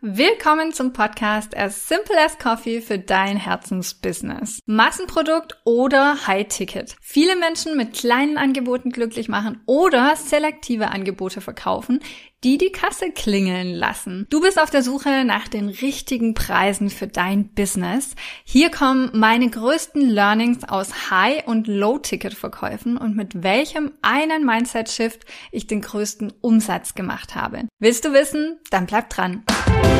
Willkommen zum Podcast As Simple as Coffee für dein Herzensbusiness. Massenprodukt oder High-Ticket. Viele Menschen mit kleinen Angeboten glücklich machen oder selektive Angebote verkaufen, die die Kasse klingeln lassen. Du bist auf der Suche nach den richtigen Preisen für dein Business. Hier kommen meine größten Learnings aus High- und Low-Ticket-Verkäufen und mit welchem einen Mindset-Shift ich den größten Umsatz gemacht habe. Willst du wissen? Dann bleib dran.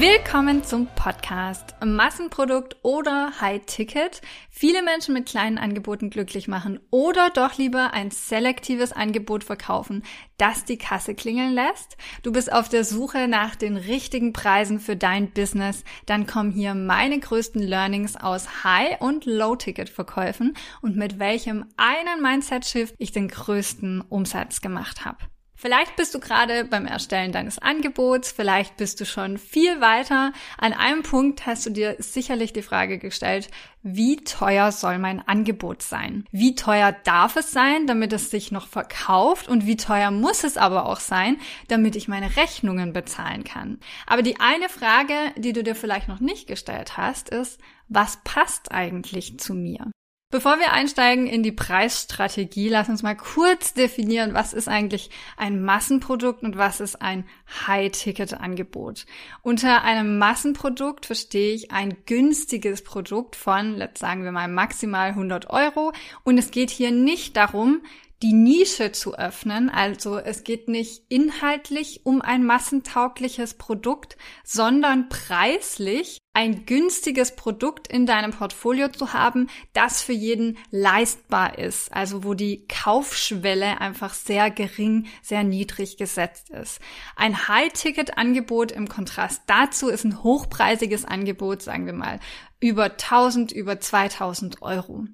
Willkommen zum Podcast. Massenprodukt oder High Ticket. Viele Menschen mit kleinen Angeboten glücklich machen oder doch lieber ein selektives Angebot verkaufen, das die Kasse klingeln lässt. Du bist auf der Suche nach den richtigen Preisen für dein Business. Dann kommen hier meine größten Learnings aus High- und Low-Ticket-Verkäufen und mit welchem einen Mindset-Shift ich den größten Umsatz gemacht habe. Vielleicht bist du gerade beim Erstellen deines Angebots, vielleicht bist du schon viel weiter. An einem Punkt hast du dir sicherlich die Frage gestellt, wie teuer soll mein Angebot sein? Wie teuer darf es sein, damit es sich noch verkauft? Und wie teuer muss es aber auch sein, damit ich meine Rechnungen bezahlen kann? Aber die eine Frage, die du dir vielleicht noch nicht gestellt hast, ist, was passt eigentlich zu mir? Bevor wir einsteigen in die Preisstrategie, lass uns mal kurz definieren, was ist eigentlich ein Massenprodukt und was ist ein High-Ticket-Angebot. Unter einem Massenprodukt verstehe ich ein günstiges Produkt von, let's sagen wir mal, maximal 100 Euro. Und es geht hier nicht darum, die Nische zu öffnen. Also es geht nicht inhaltlich um ein massentaugliches Produkt, sondern preislich ein günstiges Produkt in deinem Portfolio zu haben, das für jeden leistbar ist, also wo die Kaufschwelle einfach sehr gering, sehr niedrig gesetzt ist. Ein High-Ticket-Angebot im Kontrast dazu ist ein hochpreisiges Angebot, sagen wir mal, über 1000, über 2000 Euro.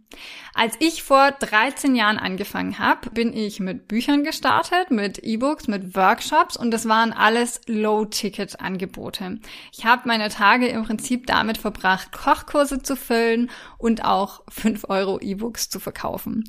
Als ich vor 13 Jahren angefangen habe, bin ich mit Büchern gestartet, mit E-Books, mit Workshops und das waren alles Low-Ticket-Angebote. Ich habe meine Tage im Prinzip damit verbracht, Kochkurse zu füllen und auch 5 Euro E-Books zu verkaufen.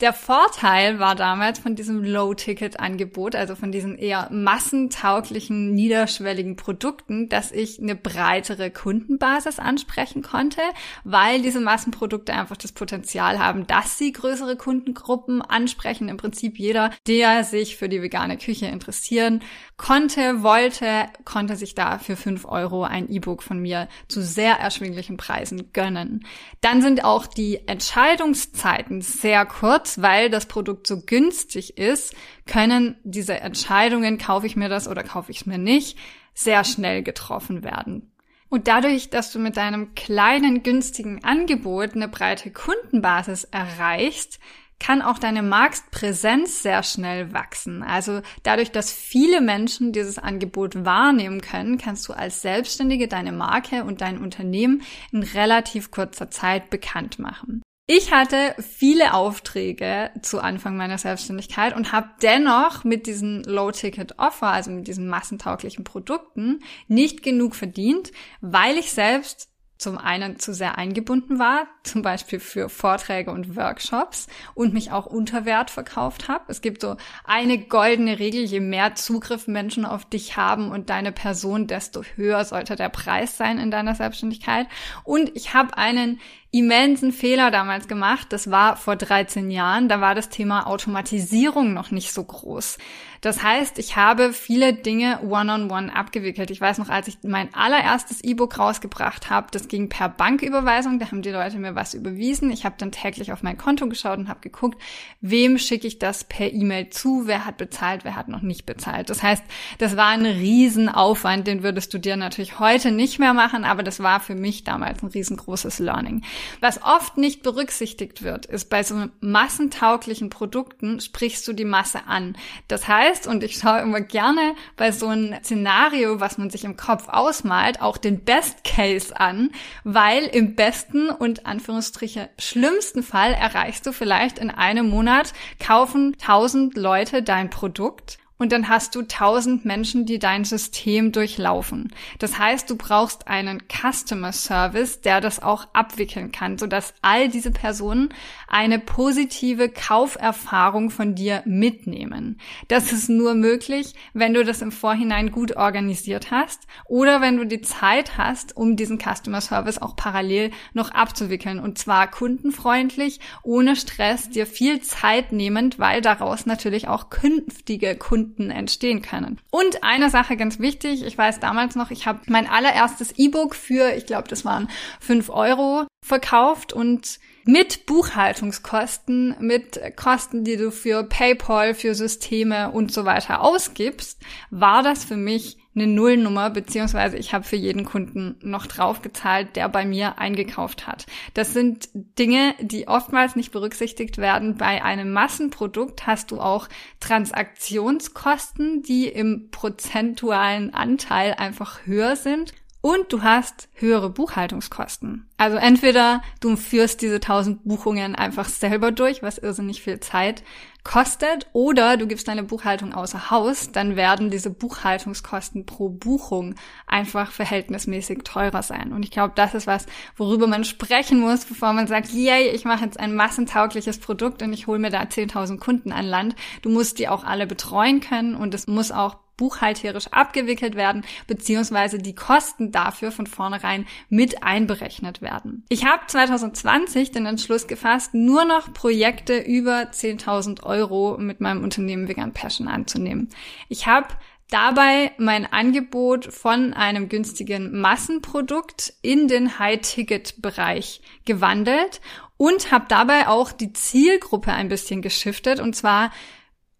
Der Vorteil war damals von diesem Low-Ticket-Angebot, also von diesen eher massentauglichen, niederschwelligen Produkten, dass ich eine breitere Kundenbasis ansprechen konnte, weil diese Massenprodukte einfach das Potenzial haben, dass sie größere Kundengruppen ansprechen. Im Prinzip jeder, der sich für die vegane Küche interessieren konnte, wollte, konnte sich da für fünf Euro ein E-Book von mir zu sehr erschwinglichen Preisen gönnen. Dann sind auch die Entscheidungszeiten sehr kurz weil das Produkt so günstig ist, können diese Entscheidungen, kaufe ich mir das oder kaufe ich es mir nicht, sehr schnell getroffen werden. Und dadurch, dass du mit deinem kleinen, günstigen Angebot eine breite Kundenbasis erreichst, kann auch deine Marktpräsenz sehr schnell wachsen. Also dadurch, dass viele Menschen dieses Angebot wahrnehmen können, kannst du als Selbstständige deine Marke und dein Unternehmen in relativ kurzer Zeit bekannt machen. Ich hatte viele Aufträge zu Anfang meiner Selbstständigkeit und habe dennoch mit diesen Low-Ticket-Offer, also mit diesen massentauglichen Produkten, nicht genug verdient, weil ich selbst zum einen zu sehr eingebunden war, zum Beispiel für Vorträge und Workshops und mich auch unter Wert verkauft habe. Es gibt so eine goldene Regel, je mehr Zugriff Menschen auf dich haben und deine Person, desto höher sollte der Preis sein in deiner Selbstständigkeit. Und ich habe einen immensen Fehler damals gemacht. Das war vor 13 Jahren. Da war das Thema Automatisierung noch nicht so groß. Das heißt, ich habe viele Dinge one-on-one -on -one abgewickelt. Ich weiß noch, als ich mein allererstes E-Book rausgebracht habe, das ging per Banküberweisung, da haben die Leute mir was überwiesen. Ich habe dann täglich auf mein Konto geschaut und habe geguckt, wem schicke ich das per E-Mail zu, wer hat bezahlt, wer hat noch nicht bezahlt. Das heißt, das war ein Riesenaufwand, den würdest du dir natürlich heute nicht mehr machen, aber das war für mich damals ein riesengroßes Learning. Was oft nicht berücksichtigt wird, ist bei so massentauglichen Produkten sprichst du die Masse an. Das heißt, und ich schaue immer gerne bei so einem Szenario, was man sich im Kopf ausmalt, auch den Best Case an, weil im besten und Anführungsstriche schlimmsten Fall erreichst du vielleicht in einem Monat, kaufen tausend Leute dein Produkt und dann hast du tausend Menschen, die dein System durchlaufen. Das heißt, du brauchst einen Customer Service, der das auch abwickeln kann, sodass all diese Personen eine positive Kauferfahrung von dir mitnehmen. Das ist nur möglich, wenn du das im Vorhinein gut organisiert hast oder wenn du die Zeit hast, um diesen Customer Service auch parallel noch abzuwickeln und zwar kundenfreundlich, ohne Stress, dir viel Zeit nehmend, weil daraus natürlich auch künftige Kunden entstehen können. Und eine Sache ganz wichtig, ich weiß damals noch, ich habe mein allererstes E-Book für, ich glaube, das waren fünf Euro verkauft und mit Buchhaltungskosten, mit Kosten, die du für PayPal, für Systeme und so weiter ausgibst, war das für mich eine Nullnummer, beziehungsweise ich habe für jeden Kunden noch draufgezahlt, der bei mir eingekauft hat. Das sind Dinge, die oftmals nicht berücksichtigt werden. Bei einem Massenprodukt hast du auch Transaktionskosten, die im prozentualen Anteil einfach höher sind. Und du hast höhere Buchhaltungskosten. Also entweder du führst diese 1000 Buchungen einfach selber durch, was irrsinnig viel Zeit kostet, oder du gibst deine Buchhaltung außer Haus, dann werden diese Buchhaltungskosten pro Buchung einfach verhältnismäßig teurer sein. Und ich glaube, das ist was, worüber man sprechen muss, bevor man sagt, yay, ich mache jetzt ein massentaugliches Produkt und ich hole mir da 10.000 Kunden an Land. Du musst die auch alle betreuen können und es muss auch buchhalterisch abgewickelt werden, beziehungsweise die Kosten dafür von vornherein mit einberechnet werden. Ich habe 2020 den Entschluss gefasst, nur noch Projekte über 10.000 Euro mit meinem Unternehmen Vegan Passion anzunehmen. Ich habe dabei mein Angebot von einem günstigen Massenprodukt in den High-Ticket-Bereich gewandelt und habe dabei auch die Zielgruppe ein bisschen geschiftet und zwar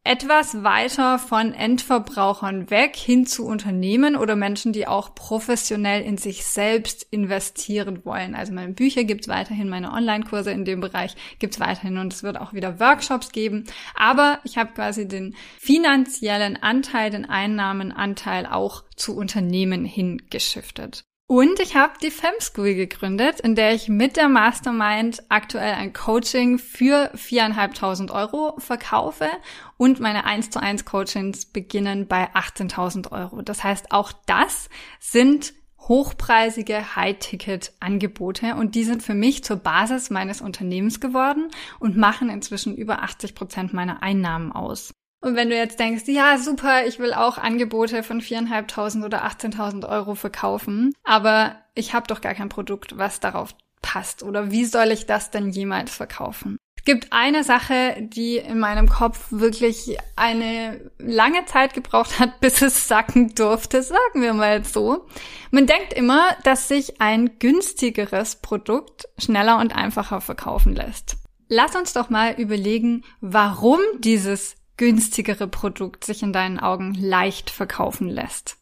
etwas weiter von Endverbrauchern weg hin zu Unternehmen oder Menschen, die auch professionell in sich selbst investieren wollen. Also meine Bücher gibt's weiterhin, meine Online-Kurse in dem Bereich gibt's weiterhin und es wird auch wieder Workshops geben. Aber ich habe quasi den finanziellen Anteil, den Einnahmenanteil auch zu Unternehmen hingeschiftet. Und ich habe die Fem School gegründet, in der ich mit der Mastermind aktuell ein Coaching für viereinhalbtausend Euro verkaufe und meine 1 zu 1 Coachings beginnen bei 18.000 Euro. Das heißt, auch das sind hochpreisige High-Ticket-Angebote und die sind für mich zur Basis meines Unternehmens geworden und machen inzwischen über 80 Prozent meiner Einnahmen aus. Und wenn du jetzt denkst, ja, super, ich will auch Angebote von 4.500 oder 18.000 Euro verkaufen, aber ich habe doch gar kein Produkt, was darauf passt. Oder wie soll ich das denn jemals verkaufen? Es gibt eine Sache, die in meinem Kopf wirklich eine lange Zeit gebraucht hat, bis es sacken durfte, sagen wir mal so. Man denkt immer, dass sich ein günstigeres Produkt schneller und einfacher verkaufen lässt. Lass uns doch mal überlegen, warum dieses günstigere Produkt sich in deinen Augen leicht verkaufen lässt.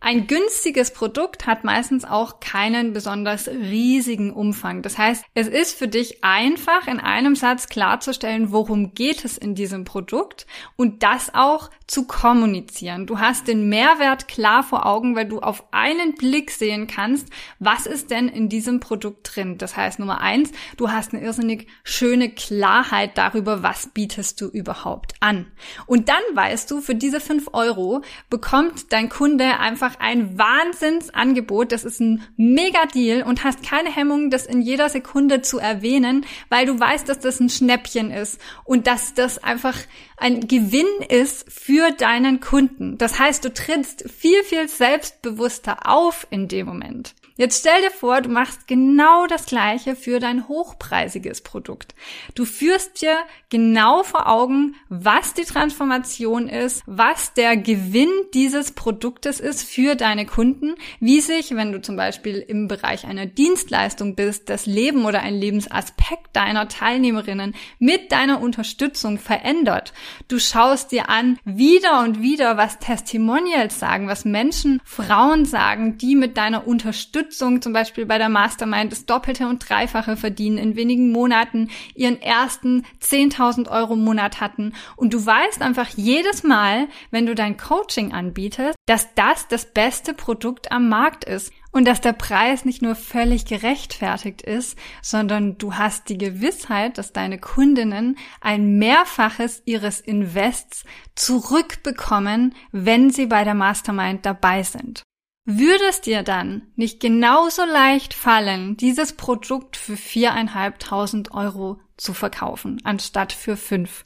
Ein günstiges Produkt hat meistens auch keinen besonders riesigen Umfang. Das heißt, es ist für dich einfach in einem Satz klarzustellen, worum geht es in diesem Produkt und das auch zu kommunizieren. Du hast den Mehrwert klar vor Augen, weil du auf einen Blick sehen kannst, was ist denn in diesem Produkt drin. Das heißt, Nummer eins, du hast eine irrsinnig schöne Klarheit darüber, was bietest du überhaupt an. Und dann weißt du, für diese fünf Euro bekommt dein Kunde einfach ein Wahnsinnsangebot. Das ist ein mega Deal und hast keine Hemmung, das in jeder Sekunde zu erwähnen, weil du weißt, dass das ein Schnäppchen ist und dass das einfach ein Gewinn ist für deinen Kunden. Das heißt, du trittst viel, viel selbstbewusster auf in dem Moment. Jetzt stell dir vor, du machst genau das gleiche für dein hochpreisiges Produkt. Du führst dir genau vor Augen, was die Transformation ist, was der Gewinn dieses Produktes ist für deine Kunden, wie sich, wenn du zum Beispiel im Bereich einer Dienstleistung bist, das Leben oder ein Lebensaspekt deiner Teilnehmerinnen mit deiner Unterstützung verändert. Du schaust dir an, wieder und wieder, was Testimonials sagen, was Menschen, Frauen sagen, die mit deiner Unterstützung Unterstützung, zum Beispiel bei der Mastermind, das Doppelte und Dreifache verdienen, in wenigen Monaten ihren ersten 10.000 Euro Monat hatten. Und du weißt einfach jedes Mal, wenn du dein Coaching anbietest, dass das das beste Produkt am Markt ist. Und dass der Preis nicht nur völlig gerechtfertigt ist, sondern du hast die Gewissheit, dass deine Kundinnen ein Mehrfaches ihres Invests zurückbekommen, wenn sie bei der Mastermind dabei sind. Würde es dir dann nicht genauso leicht fallen, dieses Produkt für viereinhalbtausend Euro zu verkaufen, anstatt für fünf?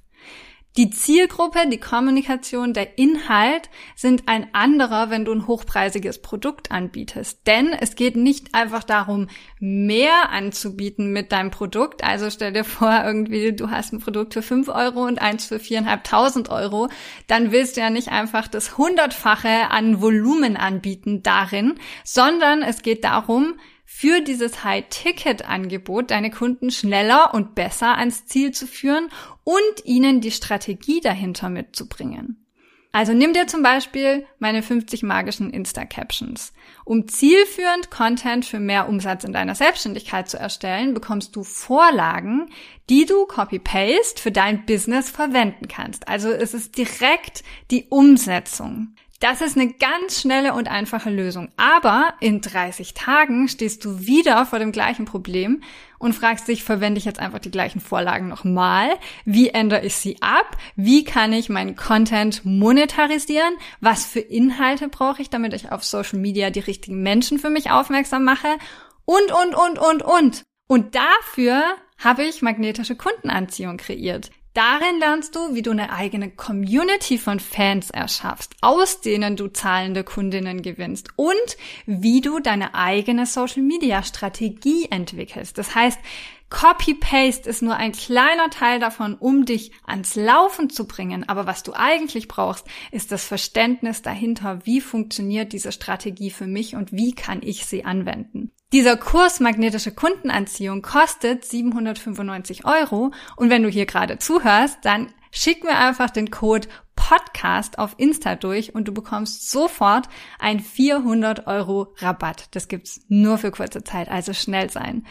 Die Zielgruppe, die Kommunikation, der Inhalt sind ein anderer, wenn du ein hochpreisiges Produkt anbietest. Denn es geht nicht einfach darum, mehr anzubieten mit deinem Produkt. Also stell dir vor, irgendwie, du hast ein Produkt für fünf Euro und eins für viereinhalbtausend Euro. Dann willst du ja nicht einfach das Hundertfache an Volumen anbieten darin, sondern es geht darum, für dieses High-Ticket-Angebot deine Kunden schneller und besser ans Ziel zu führen und ihnen die Strategie dahinter mitzubringen. Also nimm dir zum Beispiel meine 50 magischen Insta-Captions. Um zielführend Content für mehr Umsatz in deiner Selbstständigkeit zu erstellen, bekommst du Vorlagen, die du copy-paste für dein Business verwenden kannst. Also es ist direkt die Umsetzung. Das ist eine ganz schnelle und einfache Lösung. Aber in 30 Tagen stehst du wieder vor dem gleichen Problem und fragst dich, verwende ich jetzt einfach die gleichen Vorlagen nochmal? Wie ändere ich sie ab? Wie kann ich meinen Content monetarisieren? Was für Inhalte brauche ich, damit ich auf Social Media die richtigen Menschen für mich aufmerksam mache? Und, und, und, und, und. Und dafür habe ich magnetische Kundenanziehung kreiert. Darin lernst du, wie du eine eigene Community von Fans erschaffst, aus denen du zahlende Kundinnen gewinnst und wie du deine eigene Social Media Strategie entwickelst. Das heißt, Copy-Paste ist nur ein kleiner Teil davon, um dich ans Laufen zu bringen. Aber was du eigentlich brauchst, ist das Verständnis dahinter, wie funktioniert diese Strategie für mich und wie kann ich sie anwenden. Dieser Kurs magnetische Kundenanziehung kostet 795 Euro und wenn du hier gerade zuhörst, dann schick mir einfach den Code Podcast auf Insta durch und du bekommst sofort ein 400 Euro Rabatt. Das gibt's nur für kurze Zeit, also schnell sein.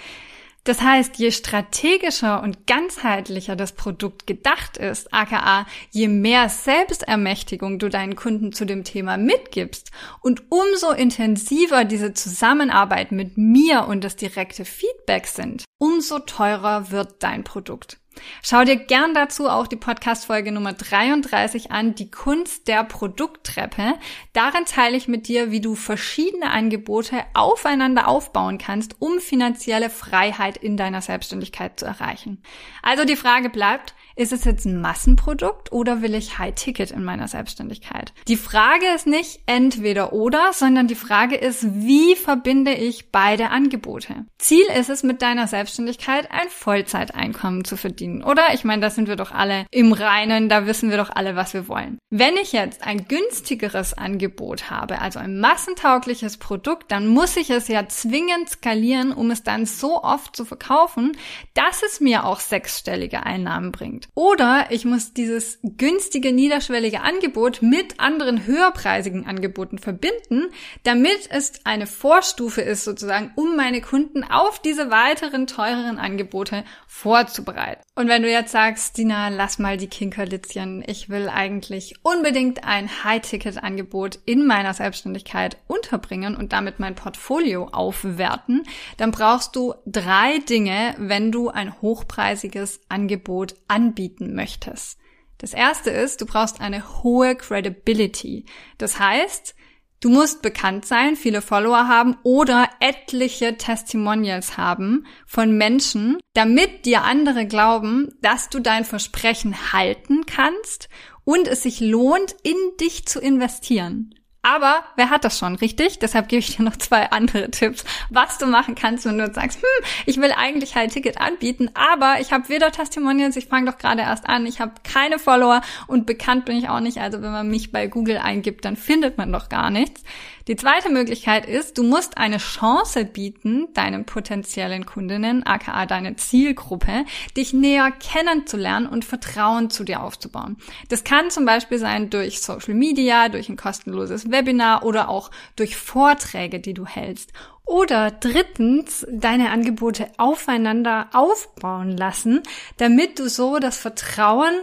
Das heißt, je strategischer und ganzheitlicher das Produkt gedacht ist, aka je mehr Selbstermächtigung du deinen Kunden zu dem Thema mitgibst und umso intensiver diese Zusammenarbeit mit mir und das direkte Feedback sind, umso teurer wird dein Produkt. Schau dir gern dazu auch die Podcast-Folge Nummer 33 an, die Kunst der Produkttreppe. Darin teile ich mit dir, wie du verschiedene Angebote aufeinander aufbauen kannst, um finanzielle Freiheit in deiner Selbstständigkeit zu erreichen. Also die Frage bleibt, ist es jetzt ein Massenprodukt oder will ich High Ticket in meiner Selbstständigkeit? Die Frage ist nicht entweder oder, sondern die Frage ist, wie verbinde ich beide Angebote? Ziel ist es, mit deiner Selbstständigkeit ein Vollzeiteinkommen zu verdienen, oder? Ich meine, da sind wir doch alle im Reinen, da wissen wir doch alle, was wir wollen. Wenn ich jetzt ein günstigeres Angebot habe, also ein massentaugliches Produkt, dann muss ich es ja zwingend skalieren, um es dann so oft zu verkaufen, dass es mir auch sechsstellige Einnahmen bringt. Oder ich muss dieses günstige, niederschwellige Angebot mit anderen höherpreisigen Angeboten verbinden, damit es eine Vorstufe ist sozusagen, um meine Kunden auf diese weiteren teureren Angebote vorzubereiten. Und wenn du jetzt sagst, Dina, lass mal die Kinkerlitzchen, ich will eigentlich unbedingt ein High-Ticket-Angebot in meiner Selbstständigkeit unterbringen und damit mein Portfolio aufwerten, dann brauchst du drei Dinge, wenn du ein hochpreisiges Angebot anbieten möchtest. Das erste ist, du brauchst eine hohe Credibility. Das heißt, du musst bekannt sein, viele Follower haben oder etliche Testimonials haben von Menschen, damit dir andere glauben, dass du dein Versprechen halten kannst und es sich lohnt, in dich zu investieren. Aber wer hat das schon, richtig? Deshalb gebe ich dir noch zwei andere Tipps, was du machen kannst, wenn du sagst, hm, ich will eigentlich halt Ticket anbieten, aber ich habe weder Testimonials, ich fange doch gerade erst an, ich habe keine Follower und bekannt bin ich auch nicht. Also wenn man mich bei Google eingibt, dann findet man doch gar nichts. Die zweite Möglichkeit ist, du musst eine Chance bieten, deinen potenziellen Kundinnen, aka deine Zielgruppe, dich näher kennenzulernen und Vertrauen zu dir aufzubauen. Das kann zum Beispiel sein durch Social Media, durch ein kostenloses Webinar oder auch durch Vorträge, die du hältst. Oder drittens, deine Angebote aufeinander aufbauen lassen, damit du so das Vertrauen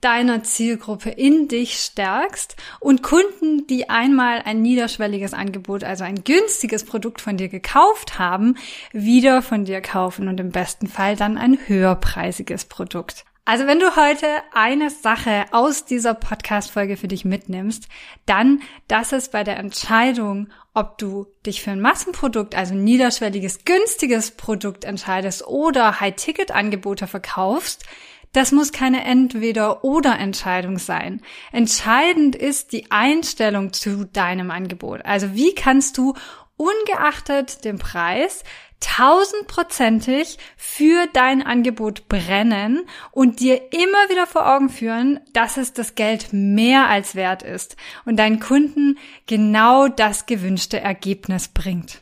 deiner Zielgruppe in dich stärkst und Kunden, die einmal ein niederschwelliges Angebot, also ein günstiges Produkt von dir gekauft haben, wieder von dir kaufen und im besten Fall dann ein höherpreisiges Produkt. Also wenn du heute eine Sache aus dieser Podcast-Folge für dich mitnimmst, dann, dass es bei der Entscheidung, ob du dich für ein Massenprodukt, also niederschwelliges, günstiges Produkt entscheidest oder High-Ticket-Angebote verkaufst, das muss keine Entweder-oder-Entscheidung sein. Entscheidend ist die Einstellung zu deinem Angebot. Also wie kannst du ungeachtet dem Preis tausendprozentig für dein Angebot brennen und dir immer wieder vor Augen führen, dass es das Geld mehr als wert ist und deinen Kunden genau das gewünschte Ergebnis bringt.